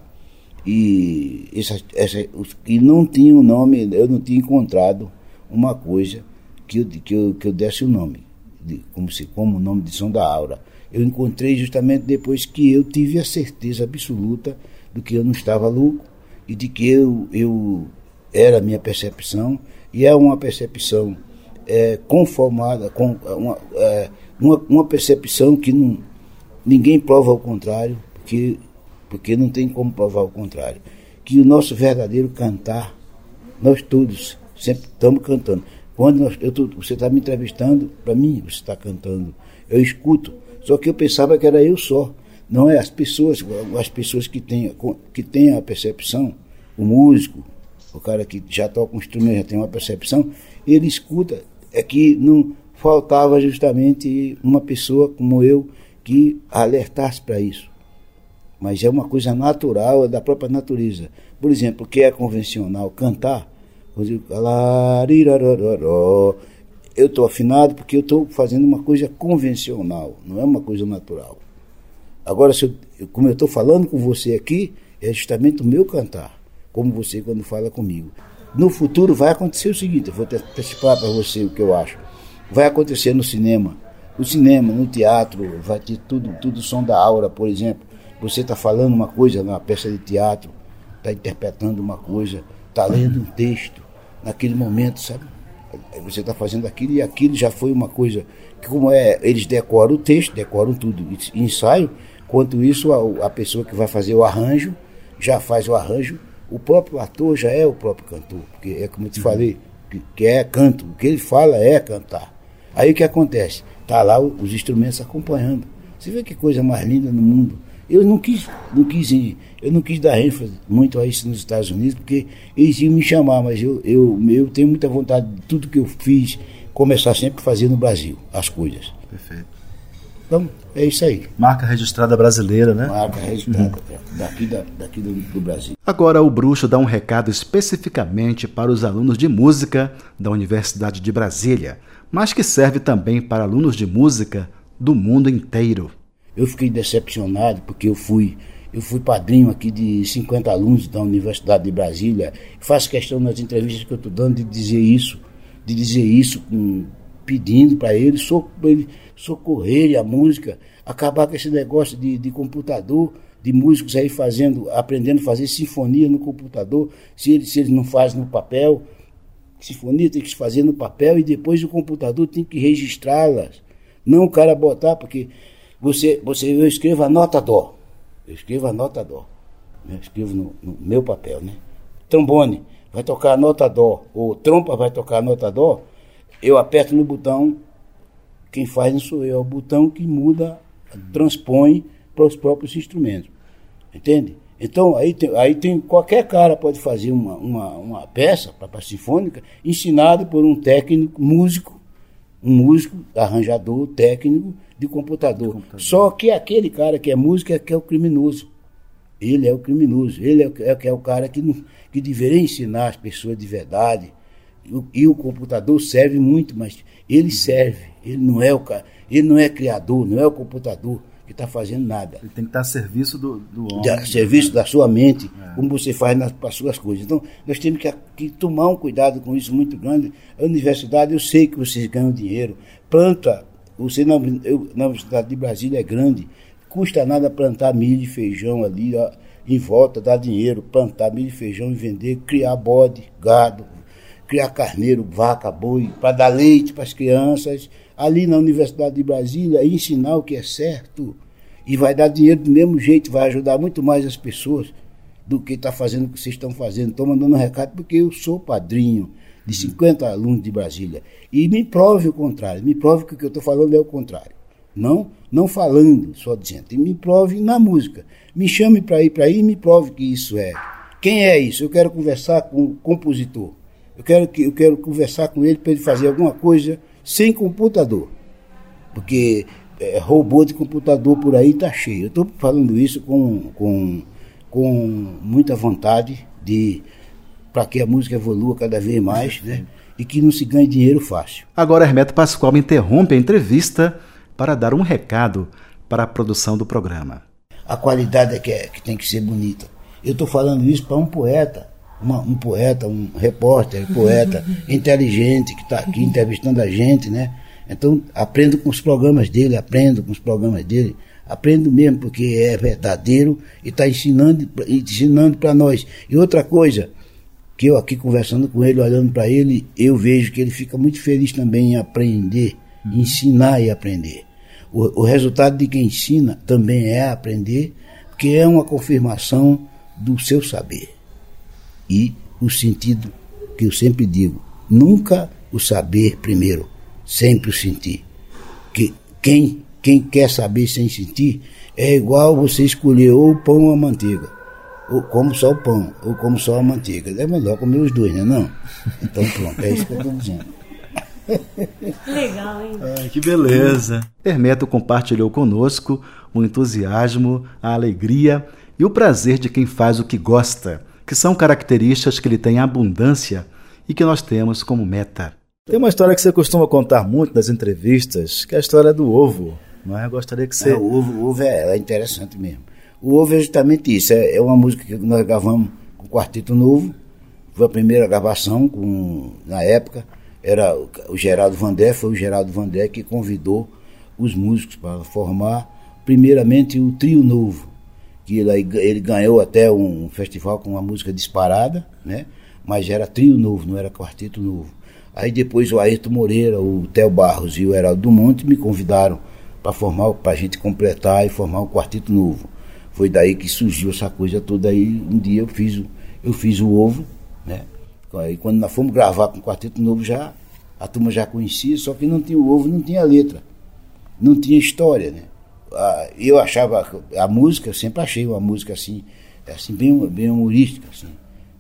e, essa, essa, que não tinham nome, eu não tinha encontrado uma coisa que eu, que eu, que eu desse o nome, de, como, se, como o nome de som da aura. Eu encontrei justamente depois que eu tive a certeza absoluta do que eu não estava louco e de que eu, eu era a minha percepção e é uma percepção é, conformada com uma, é, uma, uma percepção que não, ninguém prova o contrário, porque, porque não tem como provar o contrário. Que o nosso verdadeiro cantar, nós todos sempre estamos cantando. Quando nós, eu tô, você está me entrevistando, para mim você está cantando, eu escuto. Só que eu pensava que era eu só. Não é as pessoas, as pessoas que têm, que têm a percepção, o músico, o cara que já toca um instrumento, já tem uma percepção, ele escuta. É que não faltava justamente uma pessoa como eu que alertasse para isso. Mas é uma coisa natural, é da própria natureza. Por exemplo, o que é convencional, cantar, eu eu estou afinado porque eu estou fazendo uma coisa convencional, não é uma coisa natural. Agora, eu, como eu estou falando com você aqui, é justamente o meu cantar, como você quando fala comigo. No futuro vai acontecer o seguinte, eu vou antecipar para você o que eu acho. Vai acontecer no cinema, no cinema, no teatro, vai ter tudo, tudo som da aura, por exemplo. Você está falando uma coisa na peça de teatro, está interpretando uma coisa, está lendo um texto, naquele momento, sabe? Você está fazendo aquilo e aquilo já foi uma coisa que, como é, eles decoram o texto, decoram tudo, ensaio. Quanto isso, a, a pessoa que vai fazer o arranjo já faz o arranjo. O próprio ator já é o próprio cantor, porque é como eu te falei, que, que é canto. O que ele fala é cantar. Aí o que acontece? Tá lá os instrumentos acompanhando. Você vê que coisa mais linda no mundo. Eu não quis, não quis ir, eu não quis dar ênfase muito a isso nos Estados Unidos, porque eles iam me chamar, mas eu, eu, eu tenho muita vontade de tudo que eu fiz, começar sempre a fazer no Brasil, as coisas. Perfeito. Então, é isso aí. Marca registrada brasileira, né? Marca registrada daqui, da, daqui do, do Brasil. Agora o Bruxo dá um recado especificamente para os alunos de música da Universidade de Brasília, mas que serve também para alunos de música do mundo inteiro. Eu fiquei decepcionado porque eu fui eu fui padrinho aqui de 50 alunos da Universidade de Brasília. Faço questão nas entrevistas que eu estou dando de dizer isso, de dizer isso, pedindo para eles socorrerem a música, acabar com esse negócio de, de computador, de músicos aí fazendo, aprendendo a fazer sinfonia no computador, se eles, se eles não fazem no papel. Sinfonia tem que se fazer no papel e depois o computador tem que registrá-las. Não o cara botar, porque você, você, eu escrevo a nota dó. Eu escrevo a nota dó. Eu escrevo no, no meu papel, né? Trombone, vai tocar a nota dó. Ou trompa vai tocar a nota dó. Eu aperto no botão. Quem faz não sou eu, é o botão que muda, transpõe para os próprios instrumentos. Entende? Então, aí tem, aí tem qualquer cara pode fazer uma, uma, uma peça para sinfônica ensinado por um técnico, músico, um músico, arranjador, técnico de computador. computador. Só que aquele cara que é músico é que é o criminoso. Ele é o criminoso. Ele é, o, é, é o cara que, não, que deveria ensinar as pessoas de verdade. E o, e o computador serve muito, mas ele serve. Ele não é o cara. Ele não é criador, não é o computador que está fazendo nada. Ele tem que estar a serviço do, do homem. A serviço da sua mente, é. como você faz nas, para as suas coisas. Então, nós temos que, que, tomar um cuidado com isso muito grande. A universidade, eu sei que vocês ganham dinheiro. Planta, você na, eu, na Universidade de Brasília é grande. Custa nada plantar milho e feijão ali, ó, em volta, dá dinheiro, plantar milho e feijão e vender, criar bode, gado, criar carneiro, vaca, boi, para dar leite para as crianças ali na Universidade de Brasília e ensinar o que é certo. E vai dar dinheiro do mesmo jeito, vai ajudar muito mais as pessoas do que está fazendo o que vocês estão fazendo. Estou mandando um recado porque eu sou padrinho de 50 alunos de Brasília. E me prove o contrário, me prove que o que eu estou falando é o contrário. Não, não falando, só dizendo. E me prove na música. Me chame para ir para aí e me prove que isso é. Quem é isso? Eu quero conversar com o compositor. Eu quero, que, eu quero conversar com ele para ele fazer alguma coisa sem computador. Porque é, robô de computador por aí está cheio. Eu estou falando isso com, com, com muita vontade de para que a música evolua cada vez mais, né? E que não se ganhe dinheiro fácil. Agora Hermeto Pascoal interrompe a entrevista para dar um recado para a produção do programa. A qualidade é que, é, que tem que ser bonita. Eu estou falando isso para um poeta uma, um poeta, um repórter, poeta inteligente que está aqui entrevistando a gente, né? Então, aprendo com os programas dele, aprendo com os programas dele, aprendo mesmo porque é verdadeiro e está ensinando, ensinando para nós. E outra coisa, que eu aqui conversando com ele, olhando para ele, eu vejo que ele fica muito feliz também em aprender, ensinar e aprender. O, o resultado de quem ensina também é aprender, porque é uma confirmação do seu saber e o sentido que eu sempre digo, nunca o saber primeiro, sempre o sentir. Que quem, quem quer saber sem sentir é igual você escolher ou o pão ou a manteiga. Ou como só o pão, ou como só a manteiga. É melhor comer os dois, né? Não? Então pronto, é isso que eu estou dizendo. Legal, hein? Ai, que beleza. Hermeto compartilhou conosco o entusiasmo, a alegria e o prazer de quem faz o que gosta que são características que ele tem abundância e que nós temos como meta. Tem uma história que você costuma contar muito nas entrevistas, que é a história do ovo. Não é? Eu gostaria que você. É, o ovo, o ovo é, é, interessante mesmo. O ovo é justamente isso. É, é, uma música que nós gravamos com o Quarteto Novo. Foi a primeira gravação com, na época. Era o, o Geraldo Vandé, foi o Geraldo Vandé que convidou os músicos para formar, primeiramente, o Trio Novo que ele, ganhou até um festival com uma música disparada, né? Mas era trio novo, não era quarteto novo. Aí depois o Ayrton Moreira, o Theo Barros e o Heraldo do Monte me convidaram para formar, para a gente completar e formar um quarteto novo. Foi daí que surgiu essa coisa toda aí. Um dia eu fiz, eu fiz o ovo, né? Aí quando nós fomos gravar com o quarteto novo já a turma já conhecia, só que não tinha o ovo, não tinha letra, não tinha história, né? Eu achava a música, eu sempre achei uma música assim, assim bem, bem humorística, assim,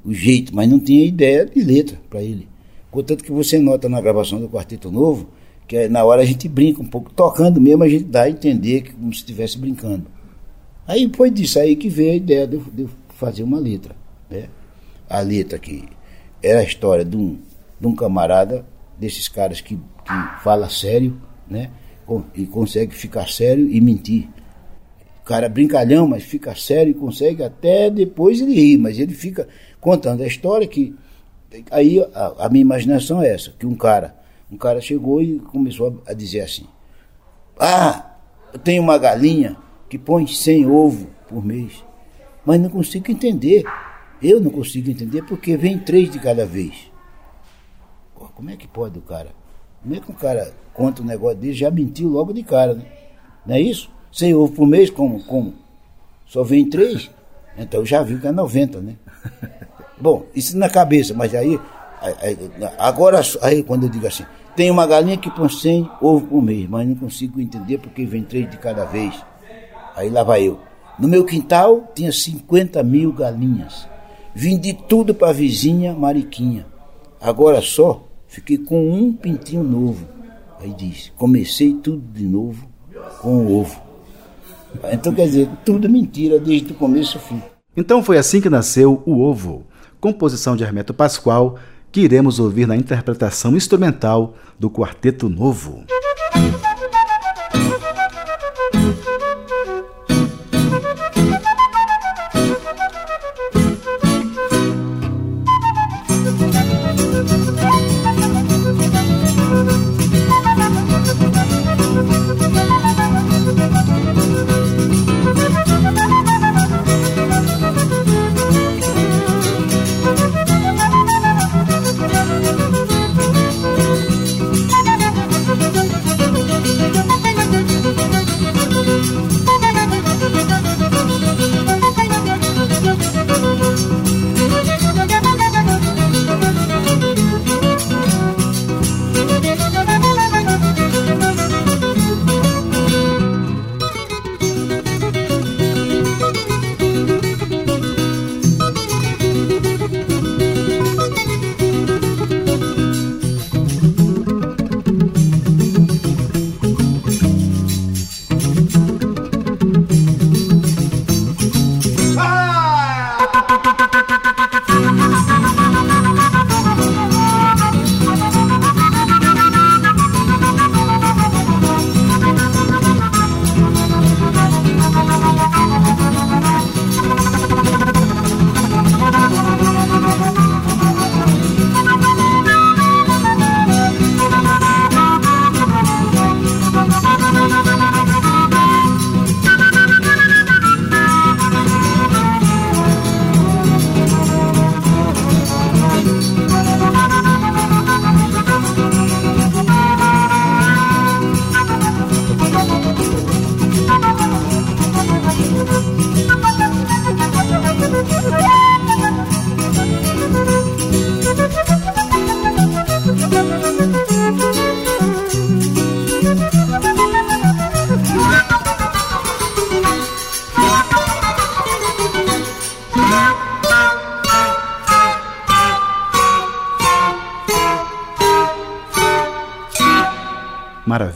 o jeito, mas não tinha ideia de letra para ele. Contanto que você nota na gravação do Quarteto Novo, que na hora a gente brinca um pouco, tocando mesmo, a gente dá a entender que como se estivesse brincando. Aí foi disso aí que veio a ideia de de fazer uma letra. Né? A letra que era a história de um, de um camarada, desses caras que, que fala sério, né? E consegue ficar sério e mentir. O cara é brincalhão, mas fica sério e consegue até depois ele rir, mas ele fica contando a história que. Aí a, a minha imaginação é essa, que um cara, um cara chegou e começou a, a dizer assim, ah, eu tenho uma galinha que põe 100 ovos por mês, mas não consigo entender. Eu não consigo entender porque vem três de cada vez. Como é que pode o cara? Como é que um cara conta um negócio dele já mentiu logo de cara, né? Não é isso? 100 ovos por mês, como? como? Só vem três? Então já viu que é 90, né? Bom, isso na cabeça, mas aí- agora, aí quando eu digo assim, tem uma galinha que põe 100 ovos por mês, mas não consigo entender porque vem três de cada vez. Aí lá vai eu. No meu quintal tinha 50 mil galinhas. Vendi tudo para a vizinha Mariquinha. Agora só fiquei com um pintinho novo. Aí diz, comecei tudo de novo com o ovo. Então quer dizer, tudo mentira desde o começo ao fim. Então foi assim que nasceu O Ovo, composição de Hermeto Pascoal, que iremos ouvir na interpretação instrumental do Quarteto Novo.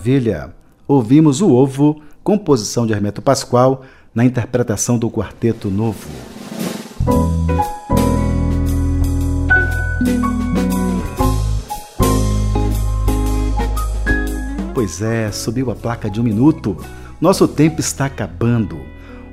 Maravilha! Ouvimos O Ovo, composição de Hermeto Pascoal, na interpretação do Quarteto Novo. Pois é, subiu a placa de um minuto. Nosso tempo está acabando.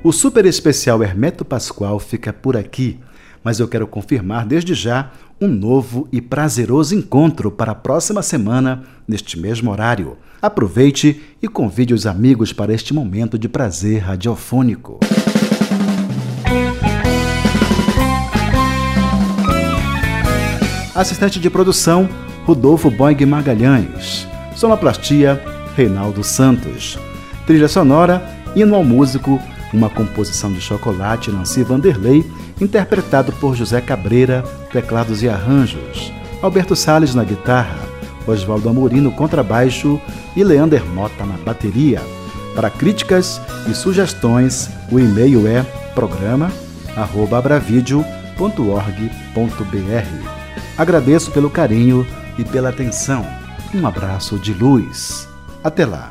O super especial Hermeto Pascoal fica por aqui, mas eu quero confirmar desde já um novo e prazeroso encontro para a próxima semana, neste mesmo horário. Aproveite e convide os amigos para este momento de prazer radiofônico. Assistente de produção, Rodolfo Boing Magalhães. Sonoplastia, Reinaldo Santos. Trilha sonora, Hino ao Músico, uma composição de Chocolate Nancy Vanderlei, interpretado por José Cabreira, teclados e arranjos. Alberto Salles na guitarra, Oswaldo Amorim no contrabaixo e Leander Mota na bateria. Para críticas e sugestões, o e-mail é programa@abravideo.org.br. Agradeço pelo carinho e pela atenção. Um abraço de luz. Até lá.